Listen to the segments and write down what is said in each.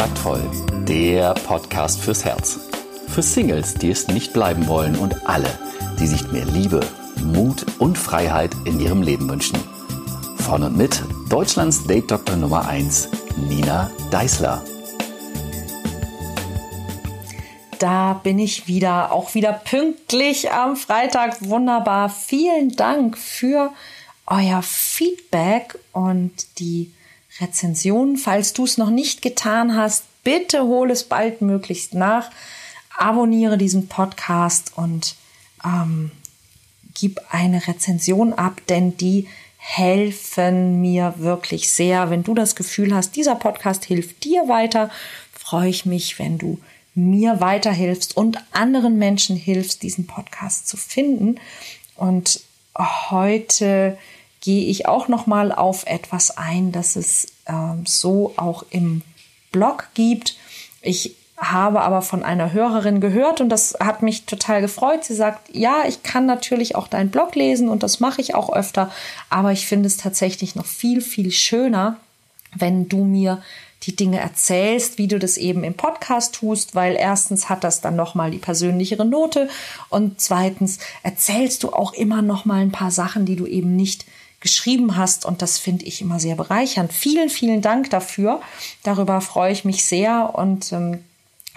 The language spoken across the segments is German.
Taktvoll, der Podcast fürs Herz. Für Singles, die es nicht bleiben wollen und alle, die sich mehr Liebe, Mut und Freiheit in ihrem Leben wünschen. Von und mit Deutschlands Date Doktor Nummer 1, Nina Deißler. Da bin ich wieder, auch wieder pünktlich am Freitag. Wunderbar. Vielen Dank für euer Feedback und die Rezension. Falls du es noch nicht getan hast, bitte hol es baldmöglichst nach. Abonniere diesen Podcast und ähm, gib eine Rezension ab, denn die helfen mir wirklich sehr. Wenn du das Gefühl hast, dieser Podcast hilft dir weiter, freue ich mich, wenn du mir weiterhilfst und anderen Menschen hilfst, diesen Podcast zu finden. Und heute gehe ich auch noch mal auf etwas ein, das es so auch im Blog gibt. Ich habe aber von einer Hörerin gehört und das hat mich total gefreut. Sie sagt, ja, ich kann natürlich auch deinen Blog lesen und das mache ich auch öfter, aber ich finde es tatsächlich noch viel, viel schöner, wenn du mir die Dinge erzählst, wie du das eben im Podcast tust, weil erstens hat das dann noch mal die persönlichere Note und zweitens erzählst du auch immer noch mal ein paar Sachen, die du eben nicht geschrieben hast und das finde ich immer sehr bereichernd. Vielen, vielen Dank dafür. Darüber freue ich mich sehr und ähm,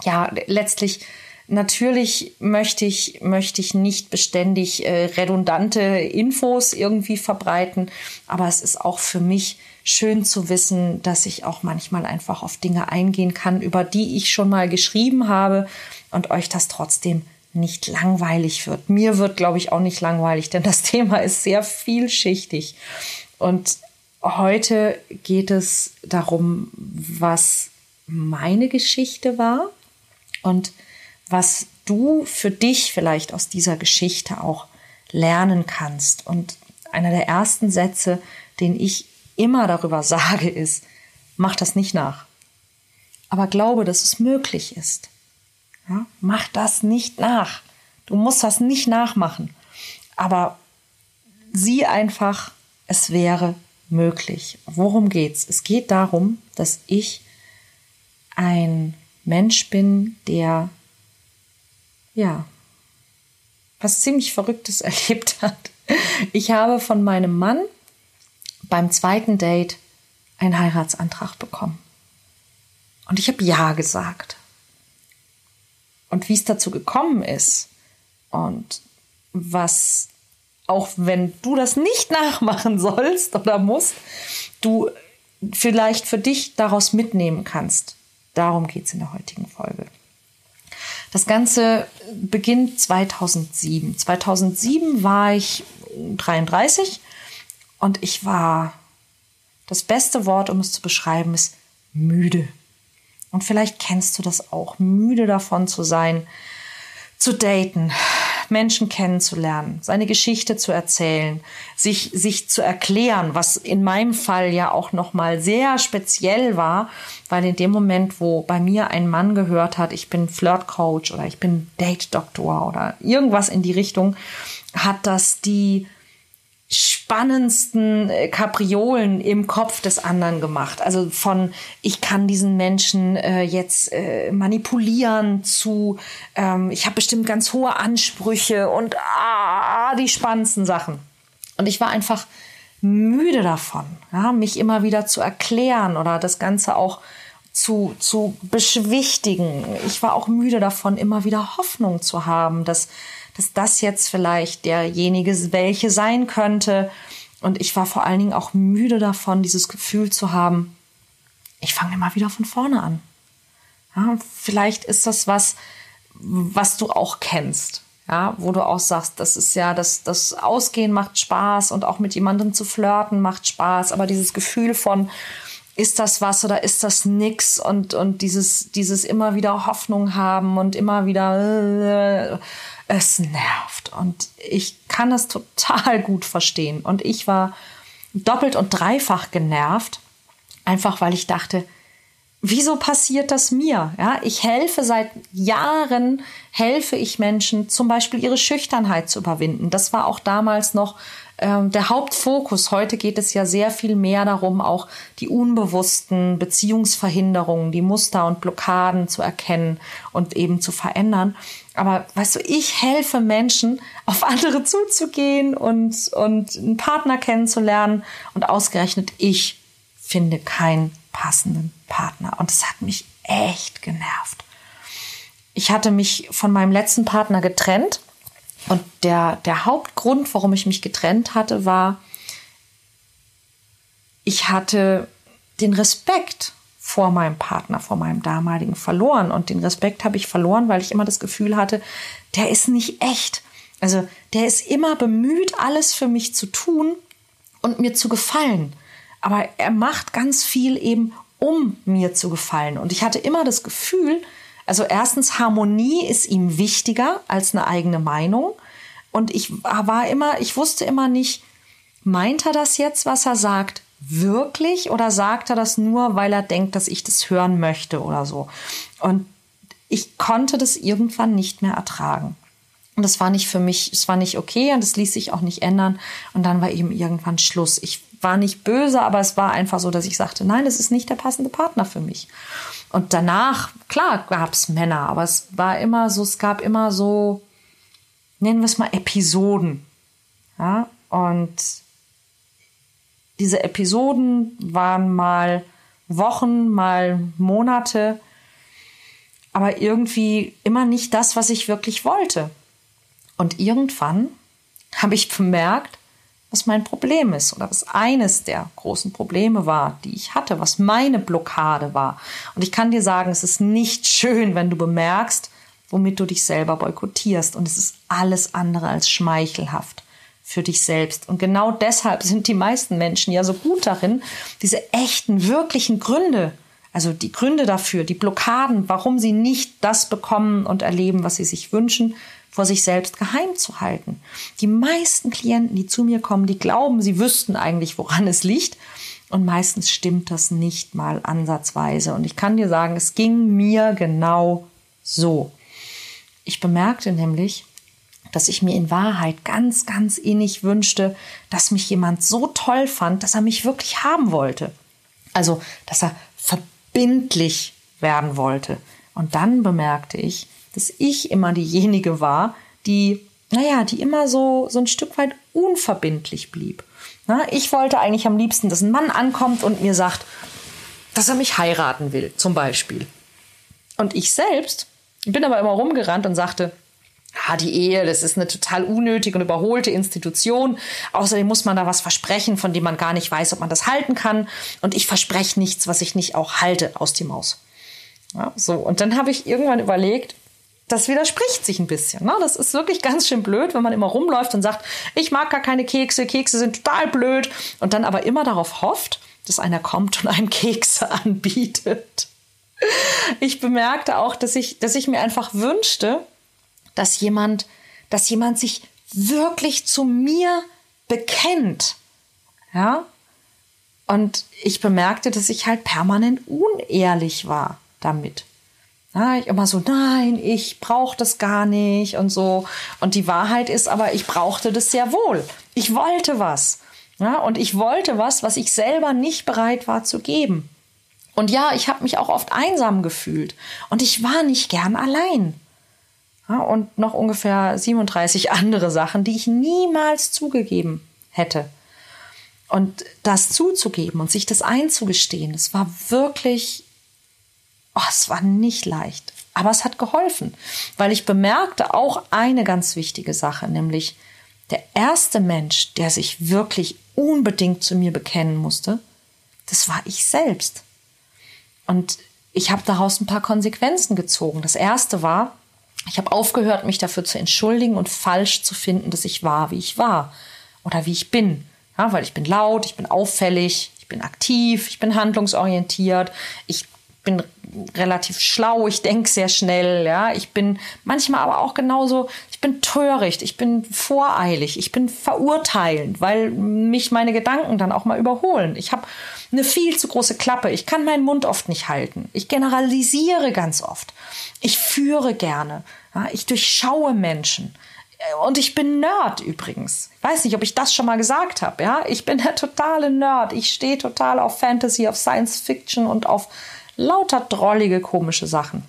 ja, letztlich Natürlich möchte ich, möchte ich nicht beständig äh, redundante Infos irgendwie verbreiten, aber es ist auch für mich schön zu wissen, dass ich auch manchmal einfach auf Dinge eingehen kann, über die ich schon mal geschrieben habe und euch das trotzdem nicht langweilig wird. Mir wird, glaube ich, auch nicht langweilig, denn das Thema ist sehr vielschichtig. Und heute geht es darum, was meine Geschichte war und was du für dich vielleicht aus dieser Geschichte auch lernen kannst. Und einer der ersten Sätze, den ich immer darüber sage, ist, mach das nicht nach. Aber glaube, dass es möglich ist. Ja, mach das nicht nach. Du musst das nicht nachmachen. Aber sieh einfach, es wäre möglich. Worum geht's? Es geht darum, dass ich ein Mensch bin, der ja was ziemlich Verrücktes erlebt hat. Ich habe von meinem Mann beim zweiten Date einen Heiratsantrag bekommen. Und ich habe Ja gesagt und wie es dazu gekommen ist und was, auch wenn du das nicht nachmachen sollst oder musst, du vielleicht für dich daraus mitnehmen kannst. Darum geht es in der heutigen Folge. Das Ganze beginnt 2007. 2007 war ich 33 und ich war, das beste Wort, um es zu beschreiben, ist müde. Und vielleicht kennst du das auch, müde davon zu sein, zu daten, Menschen kennenzulernen, seine Geschichte zu erzählen, sich, sich zu erklären, was in meinem Fall ja auch nochmal sehr speziell war, weil in dem Moment, wo bei mir ein Mann gehört hat, ich bin Flirtcoach oder ich bin Date-Doktor oder irgendwas in die Richtung, hat das die spannendsten äh, Kapriolen im Kopf des anderen gemacht. Also von ich kann diesen Menschen äh, jetzt äh, manipulieren zu ähm, ich habe bestimmt ganz hohe Ansprüche und ah, die spannendsten Sachen. Und ich war einfach müde davon, ja, mich immer wieder zu erklären oder das Ganze auch zu, zu beschwichtigen. Ich war auch müde davon, immer wieder Hoffnung zu haben, dass dass das jetzt vielleicht derjenige welche sein könnte. Und ich war vor allen Dingen auch müde davon, dieses Gefühl zu haben, ich fange immer wieder von vorne an. Ja, vielleicht ist das was, was du auch kennst. Ja, wo du auch sagst, das ist ja, das, das Ausgehen macht Spaß und auch mit jemandem zu flirten macht Spaß, aber dieses Gefühl von, ist das was oder ist das nix und, und dieses, dieses immer wieder Hoffnung haben und immer wieder, äh, es nervt. Und ich kann es total gut verstehen. Und ich war doppelt und dreifach genervt, einfach weil ich dachte, wieso passiert das mir? Ja, ich helfe seit Jahren, helfe ich Menschen, zum Beispiel ihre Schüchternheit zu überwinden. Das war auch damals noch der Hauptfokus. Heute geht es ja sehr viel mehr darum, auch die unbewussten Beziehungsverhinderungen, die Muster und Blockaden zu erkennen und eben zu verändern. Aber weißt du, ich helfe Menschen, auf andere zuzugehen und, und einen Partner kennenzulernen. Und ausgerechnet ich finde keinen passenden Partner. Und es hat mich echt genervt. Ich hatte mich von meinem letzten Partner getrennt und der, der Hauptgrund, warum ich mich getrennt hatte, war, ich hatte den Respekt vor meinem Partner, vor meinem damaligen verloren. Und den Respekt habe ich verloren, weil ich immer das Gefühl hatte, der ist nicht echt. Also der ist immer bemüht, alles für mich zu tun und mir zu gefallen. Aber er macht ganz viel eben, um mir zu gefallen. Und ich hatte immer das Gefühl, also erstens, Harmonie ist ihm wichtiger als eine eigene Meinung. Und ich war immer, ich wusste immer nicht, meint er das jetzt, was er sagt, wirklich oder sagt er das nur, weil er denkt, dass ich das hören möchte oder so. Und ich konnte das irgendwann nicht mehr ertragen. Und das war nicht für mich, es war nicht okay und es ließ sich auch nicht ändern. Und dann war eben irgendwann Schluss. Ich war nicht böse, aber es war einfach so, dass ich sagte, nein, das ist nicht der passende Partner für mich. Und danach, klar, gab es Männer, aber es war immer so, es gab immer so, nennen wir es mal Episoden. Ja, und diese Episoden waren mal Wochen, mal Monate, aber irgendwie immer nicht das, was ich wirklich wollte. Und irgendwann habe ich bemerkt, was mein Problem ist oder was eines der großen Probleme war, die ich hatte, was meine Blockade war. Und ich kann dir sagen, es ist nicht schön, wenn du bemerkst, womit du dich selber boykottierst. Und es ist alles andere als schmeichelhaft für dich selbst. Und genau deshalb sind die meisten Menschen ja so gut darin, diese echten, wirklichen Gründe, also die Gründe dafür, die Blockaden, warum sie nicht das bekommen und erleben, was sie sich wünschen, vor sich selbst geheim zu halten. Die meisten Klienten, die zu mir kommen, die glauben, sie wüssten eigentlich, woran es liegt. Und meistens stimmt das nicht mal ansatzweise. Und ich kann dir sagen, es ging mir genau so. Ich bemerkte nämlich, dass ich mir in Wahrheit ganz, ganz innig wünschte, dass mich jemand so toll fand, dass er mich wirklich haben wollte. Also, dass er verbindlich werden wollte. Und dann bemerkte ich, dass ich immer diejenige war, die, naja, die immer so, so ein Stück weit unverbindlich blieb. Na, ich wollte eigentlich am liebsten, dass ein Mann ankommt und mir sagt, dass er mich heiraten will, zum Beispiel. Und ich selbst bin aber immer rumgerannt und sagte, ah, die Ehe, das ist eine total unnötige und überholte Institution. Außerdem muss man da was versprechen, von dem man gar nicht weiß, ob man das halten kann. Und ich verspreche nichts, was ich nicht auch halte, aus die Maus. Ja, so. Und dann habe ich irgendwann überlegt, das widerspricht sich ein bisschen. Ne? Das ist wirklich ganz schön blöd, wenn man immer rumläuft und sagt, ich mag gar keine Kekse, Kekse sind total blöd und dann aber immer darauf hofft, dass einer kommt und einem Kekse anbietet. Ich bemerkte auch, dass ich, dass ich mir einfach wünschte, dass jemand, dass jemand sich wirklich zu mir bekennt. Ja? Und ich bemerkte, dass ich halt permanent unehrlich war damit. Ja, ich immer so, nein, ich brauche das gar nicht und so. Und die Wahrheit ist aber, ich brauchte das sehr wohl. Ich wollte was. Ja, und ich wollte was, was ich selber nicht bereit war zu geben. Und ja, ich habe mich auch oft einsam gefühlt. Und ich war nicht gern allein. Ja, und noch ungefähr 37 andere Sachen, die ich niemals zugegeben hätte. Und das zuzugeben und sich das einzugestehen, das war wirklich oh, es war nicht leicht. Aber es hat geholfen, weil ich bemerkte auch eine ganz wichtige Sache, nämlich der erste Mensch, der sich wirklich unbedingt zu mir bekennen musste, das war ich selbst. Und ich habe daraus ein paar Konsequenzen gezogen. Das erste war, ich habe aufgehört, mich dafür zu entschuldigen und falsch zu finden, dass ich war, wie ich war oder wie ich bin. Ja, weil ich bin laut, ich bin auffällig, ich bin aktiv, ich bin handlungsorientiert, ich bin relativ schlau, ich denke sehr schnell, ja. Ich bin manchmal aber auch genauso, ich bin töricht, ich bin voreilig, ich bin verurteilend, weil mich meine Gedanken dann auch mal überholen. Ich habe eine viel zu große Klappe, ich kann meinen Mund oft nicht halten. Ich generalisiere ganz oft. Ich führe gerne, ja? ich durchschaue Menschen. und ich bin Nerd übrigens. Ich weiß nicht, ob ich das schon mal gesagt habe. Ja, ich bin der totale Nerd. Ich stehe total auf Fantasy, auf Science Fiction und auf lauter drollige, komische Sachen.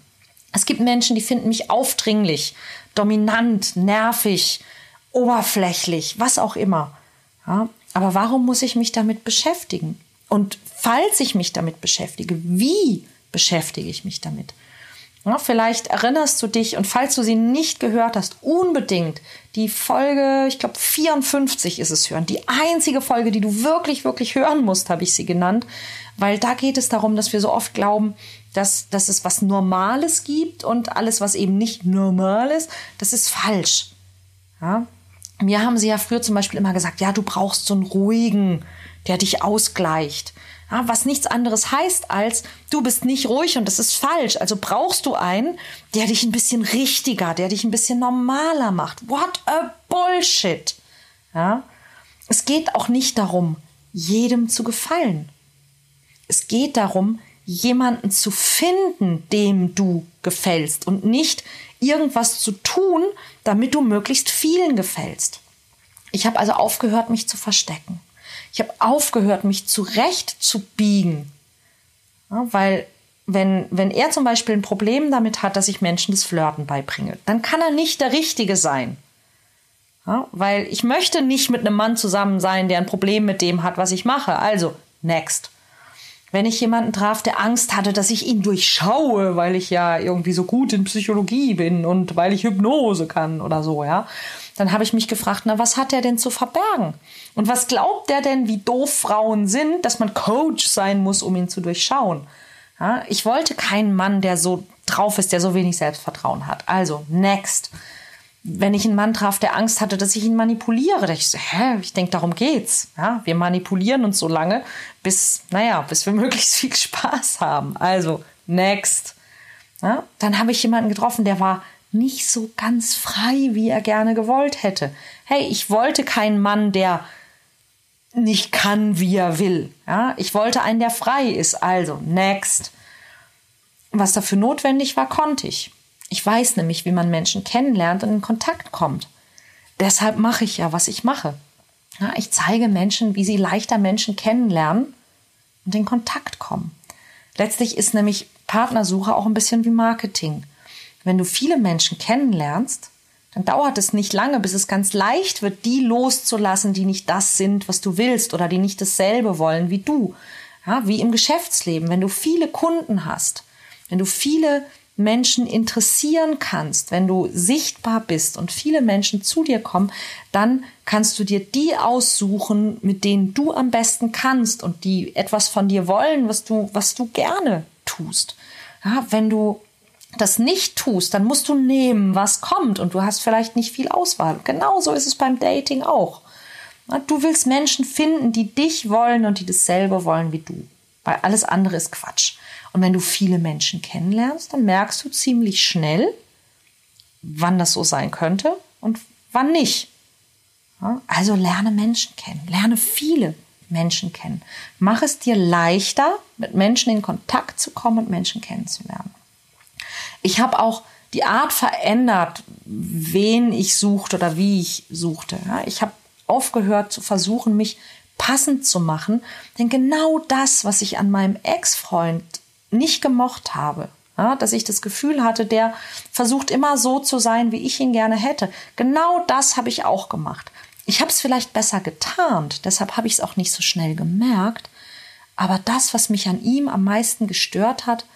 Es gibt Menschen, die finden mich aufdringlich, dominant, nervig, oberflächlich, was auch immer. Ja, aber warum muss ich mich damit beschäftigen? Und falls ich mich damit beschäftige, wie beschäftige ich mich damit? Ja, vielleicht erinnerst du dich und falls du sie nicht gehört hast, unbedingt die Folge, ich glaube 54 ist es hören. Die einzige Folge, die du wirklich, wirklich hören musst, habe ich sie genannt, weil da geht es darum, dass wir so oft glauben, dass, dass es was Normales gibt und alles, was eben nicht normal ist, das ist falsch. Ja? Mir haben sie ja früher zum Beispiel immer gesagt, ja, du brauchst so einen ruhigen, der dich ausgleicht. Ja, was nichts anderes heißt als, du bist nicht ruhig und das ist falsch. Also brauchst du einen, der dich ein bisschen richtiger, der dich ein bisschen normaler macht. What a Bullshit. Ja? Es geht auch nicht darum, jedem zu gefallen. Es geht darum, jemanden zu finden, dem du gefällst und nicht irgendwas zu tun, damit du möglichst vielen gefällst. Ich habe also aufgehört, mich zu verstecken. Ich habe aufgehört, mich zurecht zu biegen. Ja, weil wenn, wenn er zum Beispiel ein Problem damit hat, dass ich Menschen das Flirten beibringe, dann kann er nicht der Richtige sein. Ja, weil ich möchte nicht mit einem Mann zusammen sein, der ein Problem mit dem hat, was ich mache. Also, next. Wenn ich jemanden traf, der Angst hatte, dass ich ihn durchschaue, weil ich ja irgendwie so gut in Psychologie bin und weil ich Hypnose kann oder so, ja, dann habe ich mich gefragt, na, was hat er denn zu verbergen? Und was glaubt er denn, wie doof Frauen sind, dass man Coach sein muss, um ihn zu durchschauen? Ja, ich wollte keinen Mann, der so drauf ist, der so wenig Selbstvertrauen hat. Also, next. Wenn ich einen Mann traf, der Angst hatte, dass ich ihn manipuliere, dachte ich so, hä, ich denke, darum geht's. Ja, wir manipulieren uns so lange, bis, naja, bis wir möglichst viel Spaß haben. Also, next. Ja, dann habe ich jemanden getroffen, der war nicht so ganz frei, wie er gerne gewollt hätte. Hey, ich wollte keinen Mann, der nicht kann, wie er will. Ja, ich wollte einen, der frei ist. Also, next. Was dafür notwendig war, konnte ich. Ich weiß nämlich, wie man Menschen kennenlernt und in Kontakt kommt. Deshalb mache ich ja, was ich mache. Ja, ich zeige Menschen, wie sie leichter Menschen kennenlernen und in Kontakt kommen. Letztlich ist nämlich Partnersuche auch ein bisschen wie Marketing. Wenn du viele Menschen kennenlernst, dann dauert es nicht lange, bis es ganz leicht wird, die loszulassen, die nicht das sind, was du willst oder die nicht dasselbe wollen wie du. Ja, wie im Geschäftsleben, wenn du viele Kunden hast, wenn du viele Menschen interessieren kannst, wenn du sichtbar bist und viele Menschen zu dir kommen, dann kannst du dir die aussuchen, mit denen du am besten kannst und die etwas von dir wollen, was du, was du gerne tust. Ja, wenn du das nicht tust, dann musst du nehmen, was kommt und du hast vielleicht nicht viel Auswahl. Genauso ist es beim Dating auch. Du willst Menschen finden, die dich wollen und die dasselbe wollen wie du, weil alles andere ist Quatsch. Und wenn du viele Menschen kennenlernst, dann merkst du ziemlich schnell, wann das so sein könnte und wann nicht. Also lerne Menschen kennen, lerne viele Menschen kennen. Mach es dir leichter, mit Menschen in Kontakt zu kommen und Menschen kennenzulernen. Ich habe auch die Art verändert, wen ich suchte oder wie ich suchte. Ich habe aufgehört zu versuchen, mich passend zu machen, denn genau das, was ich an meinem Ex-Freund nicht gemocht habe, dass ich das Gefühl hatte, der versucht immer so zu sein, wie ich ihn gerne hätte. Genau das habe ich auch gemacht. Ich habe es vielleicht besser getarnt, deshalb habe ich es auch nicht so schnell gemerkt. Aber das, was mich an ihm am meisten gestört hat,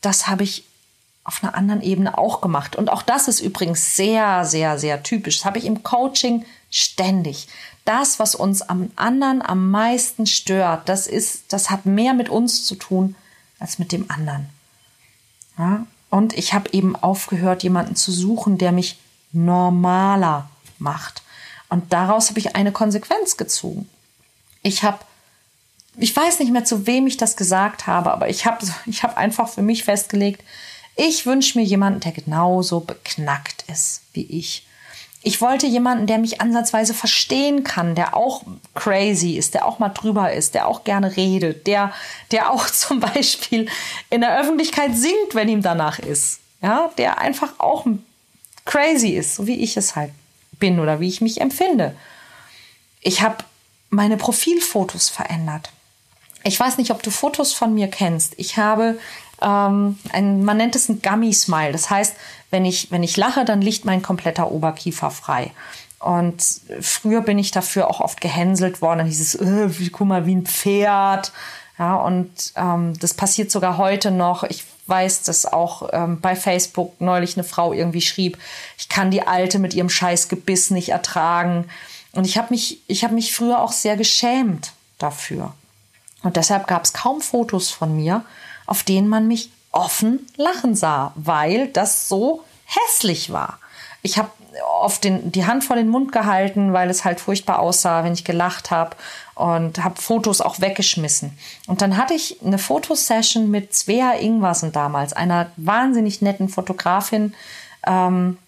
das habe ich auf einer anderen Ebene auch gemacht. Und auch das ist übrigens sehr, sehr, sehr typisch. Das habe ich im Coaching ständig. Das, was uns am anderen am meisten stört, das ist, das hat mehr mit uns zu tun als mit dem anderen. Ja? Und ich habe eben aufgehört, jemanden zu suchen, der mich normaler macht. Und daraus habe ich eine Konsequenz gezogen. Ich habe, ich weiß nicht mehr, zu wem ich das gesagt habe, aber ich habe ich hab einfach für mich festgelegt, ich wünsche mir jemanden, der genauso beknackt ist wie ich. Ich wollte jemanden, der mich ansatzweise verstehen kann, der auch crazy ist, der auch mal drüber ist, der auch gerne redet, der, der auch zum Beispiel in der Öffentlichkeit singt, wenn ihm danach ist. Ja, der einfach auch crazy ist, so wie ich es halt bin oder wie ich mich empfinde. Ich habe meine Profilfotos verändert. Ich weiß nicht, ob du Fotos von mir kennst. Ich habe ähm, ein, man nennt es ein Gummy-Smile. Das heißt, wenn ich, wenn ich lache, dann liegt mein kompletter Oberkiefer frei. Und früher bin ich dafür auch oft gehänselt worden. Dann hieß es, äh, guck mal, wie ein Pferd. Ja, und ähm, das passiert sogar heute noch. Ich weiß, dass auch ähm, bei Facebook neulich eine Frau irgendwie schrieb, ich kann die Alte mit ihrem scheiß Gebiss nicht ertragen. Und ich habe mich, ich habe mich früher auch sehr geschämt dafür. Und deshalb gab es kaum Fotos von mir, auf denen man mich offen lachen sah, weil das so hässlich war. Ich habe oft den, die Hand vor den Mund gehalten, weil es halt furchtbar aussah, wenn ich gelacht habe und habe Fotos auch weggeschmissen. Und dann hatte ich eine Fotosession mit Svea Ingwarsen damals, einer wahnsinnig netten Fotografin, ähm,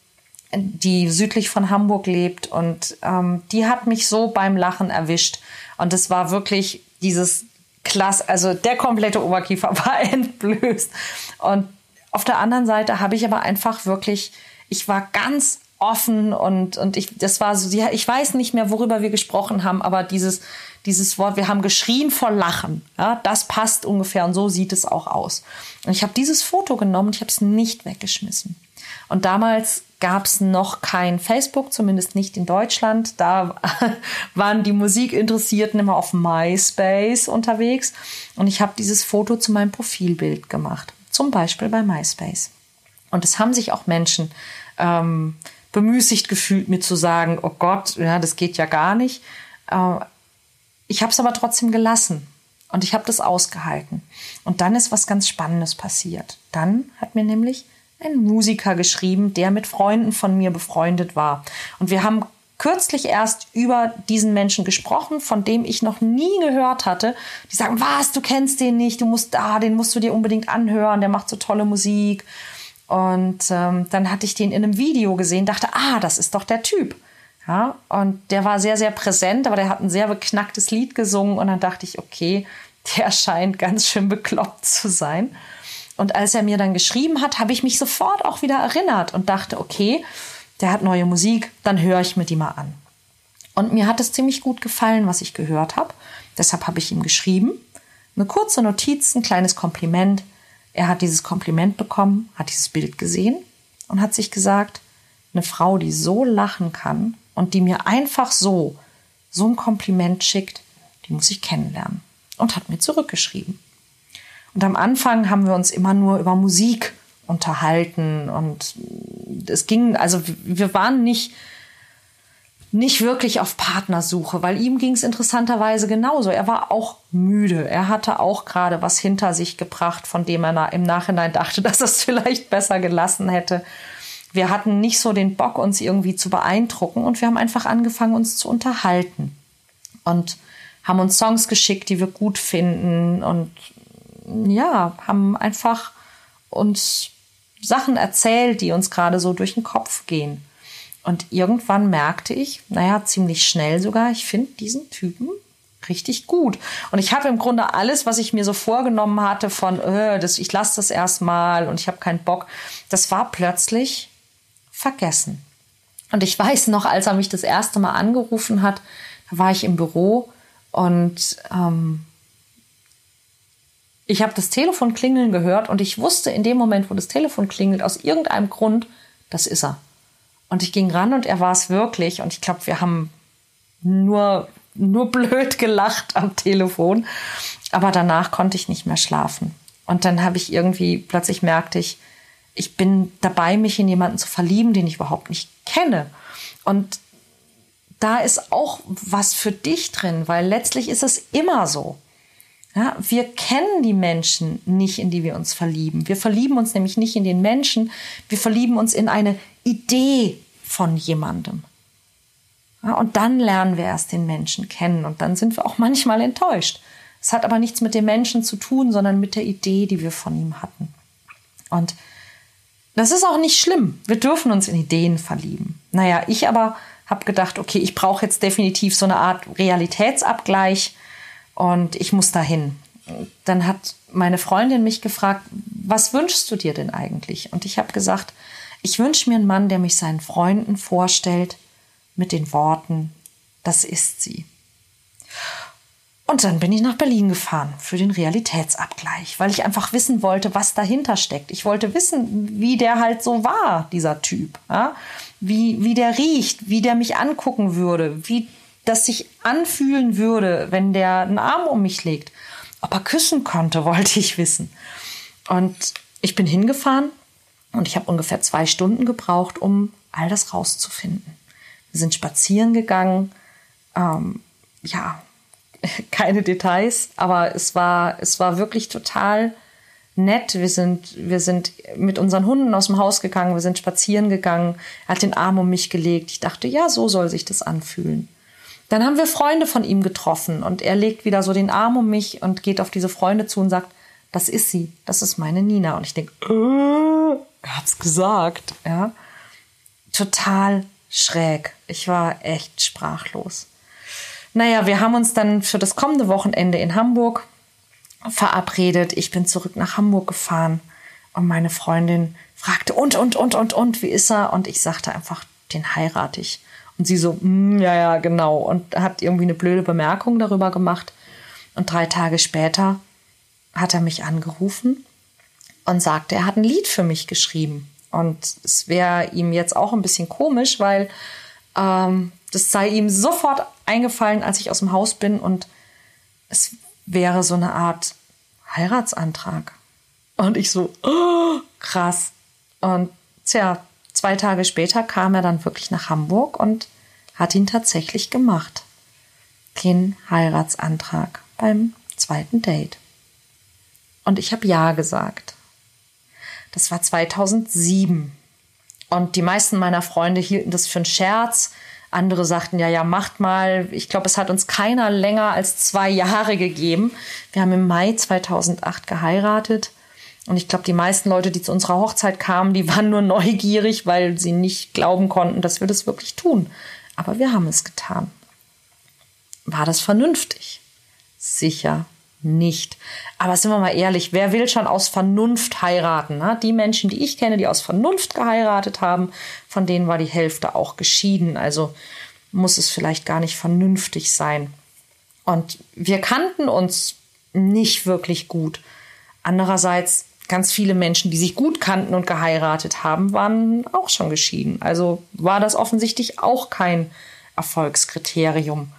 die südlich von Hamburg lebt und ähm, die hat mich so beim Lachen erwischt und es war wirklich dieses klasse, also der komplette Oberkiefer war entblößt. Und auf der anderen Seite habe ich aber einfach wirklich, ich war ganz offen und, und ich, das war so, ich weiß nicht mehr, worüber wir gesprochen haben, aber dieses, dieses Wort, wir haben geschrien vor Lachen, ja, das passt ungefähr und so sieht es auch aus. Und ich habe dieses Foto genommen ich habe es nicht weggeschmissen. Und damals gab es noch kein Facebook, zumindest nicht in Deutschland. Da waren die Musikinteressierten immer auf MySpace unterwegs. Und ich habe dieses Foto zu meinem Profilbild gemacht, zum Beispiel bei MySpace. Und es haben sich auch Menschen ähm, bemüßigt gefühlt, mir zu sagen, oh Gott, ja, das geht ja gar nicht. Äh, ich habe es aber trotzdem gelassen und ich habe das ausgehalten. Und dann ist was ganz Spannendes passiert. Dann hat mir nämlich ein Musiker geschrieben, der mit Freunden von mir befreundet war. Und wir haben kürzlich erst über diesen Menschen gesprochen, von dem ich noch nie gehört hatte. Die sagen, was, du kennst den nicht, du musst da, ah, den musst du dir unbedingt anhören, der macht so tolle Musik. Und ähm, dann hatte ich den in einem Video gesehen, dachte, ah, das ist doch der Typ. Ja, und der war sehr, sehr präsent, aber der hat ein sehr beknacktes Lied gesungen. Und dann dachte ich, okay, der scheint ganz schön bekloppt zu sein. Und als er mir dann geschrieben hat, habe ich mich sofort auch wieder erinnert und dachte, okay, der hat neue Musik, dann höre ich mir die mal an. Und mir hat es ziemlich gut gefallen, was ich gehört habe. Deshalb habe ich ihm geschrieben. Eine kurze Notiz, ein kleines Kompliment. Er hat dieses Kompliment bekommen, hat dieses Bild gesehen und hat sich gesagt, eine Frau, die so lachen kann und die mir einfach so so ein Kompliment schickt, die muss ich kennenlernen. Und hat mir zurückgeschrieben. Und am Anfang haben wir uns immer nur über Musik unterhalten und es ging, also wir waren nicht nicht wirklich auf Partnersuche, weil ihm ging es interessanterweise genauso. Er war auch müde. Er hatte auch gerade was hinter sich gebracht, von dem er im Nachhinein dachte, dass er es vielleicht besser gelassen hätte. Wir hatten nicht so den Bock, uns irgendwie zu beeindrucken und wir haben einfach angefangen, uns zu unterhalten und haben uns Songs geschickt, die wir gut finden und ja, haben einfach uns Sachen erzählt, die uns gerade so durch den Kopf gehen. Und irgendwann merkte ich, naja, ziemlich schnell sogar, ich finde diesen Typen richtig gut. Und ich habe im Grunde alles, was ich mir so vorgenommen hatte von, äh, das, ich lasse das erstmal und ich habe keinen Bock, das war plötzlich vergessen. Und ich weiß noch, als er mich das erste Mal angerufen hat, da war ich im Büro und ähm, ich habe das Telefon klingeln gehört und ich wusste in dem Moment, wo das Telefon klingelt, aus irgendeinem Grund, das ist er. Und ich ging ran und er war es wirklich. Und ich glaube, wir haben nur, nur blöd gelacht am Telefon. Aber danach konnte ich nicht mehr schlafen. Und dann habe ich irgendwie, plötzlich merkte ich, ich bin dabei, mich in jemanden zu verlieben, den ich überhaupt nicht kenne. Und da ist auch was für dich drin, weil letztlich ist es immer so. Ja, wir kennen die Menschen nicht, in die wir uns verlieben. Wir verlieben uns nämlich nicht in den Menschen, wir verlieben uns in eine Idee von jemandem. Ja, und dann lernen wir erst den Menschen kennen und dann sind wir auch manchmal enttäuscht. Es hat aber nichts mit dem Menschen zu tun, sondern mit der Idee, die wir von ihm hatten. Und das ist auch nicht schlimm. Wir dürfen uns in Ideen verlieben. Naja, ich aber habe gedacht, okay, ich brauche jetzt definitiv so eine Art Realitätsabgleich und ich muss dahin. Dann hat meine Freundin mich gefragt, was wünschst du dir denn eigentlich? Und ich habe gesagt, ich wünsche mir einen Mann, der mich seinen Freunden vorstellt mit den Worten, das ist sie. Und dann bin ich nach Berlin gefahren für den Realitätsabgleich, weil ich einfach wissen wollte, was dahinter steckt. Ich wollte wissen, wie der halt so war, dieser Typ. Ja? Wie, wie der riecht, wie der mich angucken würde, wie das sich anfühlen würde, wenn der einen Arm um mich legt. Ob er küssen konnte, wollte ich wissen. Und ich bin hingefahren und ich habe ungefähr zwei Stunden gebraucht, um all das rauszufinden. Wir sind spazieren gegangen. Ähm, ja, keine Details, aber es war, es war wirklich total nett. Wir sind, wir sind mit unseren Hunden aus dem Haus gegangen, wir sind spazieren gegangen. Er hat den Arm um mich gelegt. Ich dachte, ja, so soll sich das anfühlen. Dann haben wir Freunde von ihm getroffen und er legt wieder so den Arm um mich und geht auf diese Freunde zu und sagt, das ist sie, das ist meine Nina. Und ich denke, äh, er hat's gesagt, ja. Total schräg. Ich war echt sprachlos. Naja, wir haben uns dann für das kommende Wochenende in Hamburg verabredet. Ich bin zurück nach Hamburg gefahren und meine Freundin fragte, und, und, und, und, und, wie ist er? Und ich sagte einfach, den heirate ich. Und sie so, mm, ja, ja, genau. Und hat irgendwie eine blöde Bemerkung darüber gemacht. Und drei Tage später hat er mich angerufen und sagte, er hat ein Lied für mich geschrieben. Und es wäre ihm jetzt auch ein bisschen komisch, weil ähm, das sei ihm sofort eingefallen, als ich aus dem Haus bin und es wäre so eine Art Heiratsantrag. Und ich so, oh, krass. Und tja, zwei Tage später kam er dann wirklich nach Hamburg und hat ihn tatsächlich gemacht. Kein Heiratsantrag beim zweiten Date. Und ich habe Ja gesagt. Das war 2007. Und die meisten meiner Freunde hielten das für einen Scherz. Andere sagten, ja, ja, macht mal. Ich glaube, es hat uns keiner länger als zwei Jahre gegeben. Wir haben im Mai 2008 geheiratet. Und ich glaube, die meisten Leute, die zu unserer Hochzeit kamen, die waren nur neugierig, weil sie nicht glauben konnten, dass wir das wirklich tun. Aber wir haben es getan. War das vernünftig? Sicher nicht. Aber sind wir mal ehrlich, wer will schon aus Vernunft heiraten? Ne? Die Menschen, die ich kenne, die aus Vernunft geheiratet haben, von denen war die Hälfte auch geschieden. Also muss es vielleicht gar nicht vernünftig sein. Und wir kannten uns nicht wirklich gut. Andererseits, ganz viele Menschen, die sich gut kannten und geheiratet haben, waren auch schon geschieden. Also war das offensichtlich auch kein Erfolgskriterium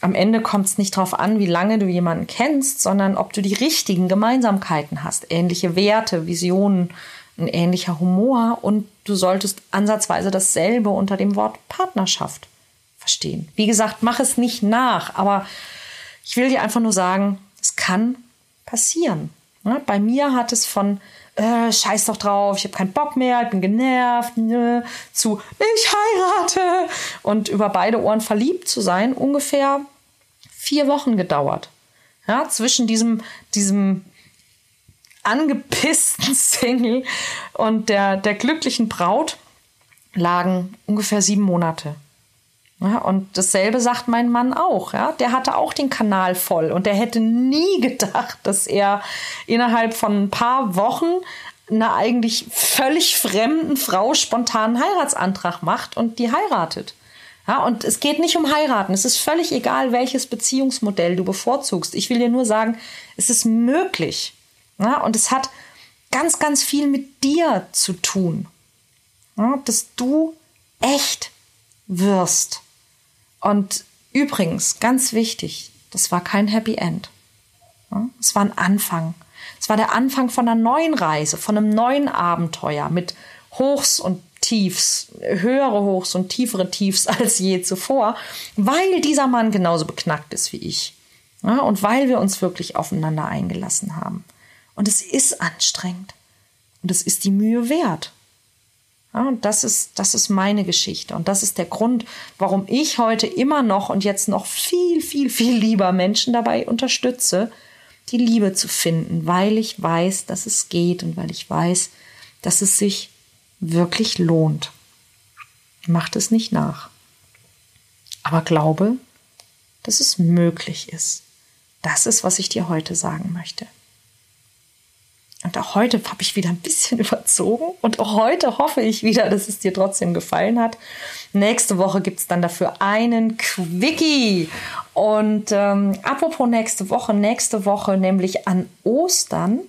am Ende kommt es nicht darauf an, wie lange du jemanden kennst, sondern ob du die richtigen Gemeinsamkeiten hast, ähnliche Werte, Visionen, ein ähnlicher Humor und du solltest ansatzweise dasselbe unter dem Wort Partnerschaft verstehen. Wie gesagt, mach es nicht nach, aber ich will dir einfach nur sagen, es kann passieren. Bei mir hat es von äh, scheiß doch drauf, ich habe keinen Bock mehr, ich bin genervt, nö, zu ich heirate und über beide Ohren verliebt zu sein, ungefähr vier Wochen gedauert. Ja, zwischen diesem, diesem angepissten Single und der, der glücklichen Braut lagen ungefähr sieben Monate. Ja, und dasselbe sagt mein Mann auch. Ja? Der hatte auch den Kanal voll und der hätte nie gedacht, dass er innerhalb von ein paar Wochen einer eigentlich völlig fremden Frau spontanen Heiratsantrag macht und die heiratet. Ja, und es geht nicht um heiraten. Es ist völlig egal, welches Beziehungsmodell du bevorzugst. Ich will dir nur sagen, es ist möglich. Ja, und es hat ganz, ganz viel mit dir zu tun. Ja, dass du echt wirst. Und übrigens, ganz wichtig, das war kein Happy End. Es war ein Anfang. Es war der Anfang von einer neuen Reise, von einem neuen Abenteuer mit Hochs und Tiefs, höhere Hochs und tiefere Tiefs als je zuvor, weil dieser Mann genauso beknackt ist wie ich. Ja, und weil wir uns wirklich aufeinander eingelassen haben. Und es ist anstrengend. Und es ist die Mühe wert. Ja, und das ist, das ist meine Geschichte. Und das ist der Grund, warum ich heute immer noch und jetzt noch viel, viel, viel lieber Menschen dabei unterstütze, die Liebe zu finden, weil ich weiß, dass es geht und weil ich weiß, dass es sich wirklich lohnt. Macht es nicht nach. Aber glaube, dass es möglich ist. Das ist, was ich dir heute sagen möchte. Und auch heute habe ich wieder ein bisschen überzogen. Und auch heute hoffe ich wieder, dass es dir trotzdem gefallen hat. Nächste Woche gibt es dann dafür einen Quickie. Und ähm, apropos nächste Woche, nächste Woche, nämlich an Ostern,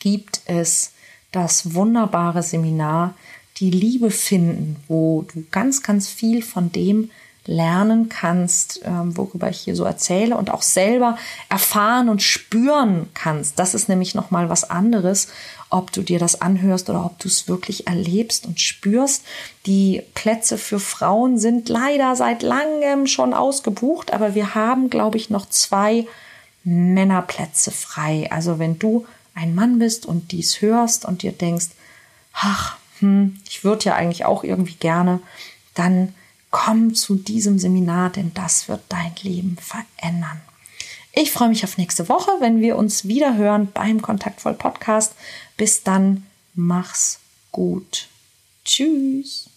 gibt es das wunderbare Seminar Die Liebe finden, wo du ganz, ganz viel von dem lernen kannst, ähm, worüber ich hier so erzähle und auch selber erfahren und spüren kannst. Das ist nämlich noch mal was anderes, ob du dir das anhörst oder ob du es wirklich erlebst und spürst. Die Plätze für Frauen sind leider seit langem schon ausgebucht, aber wir haben, glaube ich, noch zwei Männerplätze frei. Also wenn du ein Mann bist und dies hörst und dir denkst, ach, hm, ich würde ja eigentlich auch irgendwie gerne, dann komm zu diesem Seminar, denn das wird dein Leben verändern. Ich freue mich auf nächste Woche, wenn wir uns wieder hören beim Kontaktvoll Podcast. Bis dann, mach's gut. Tschüss.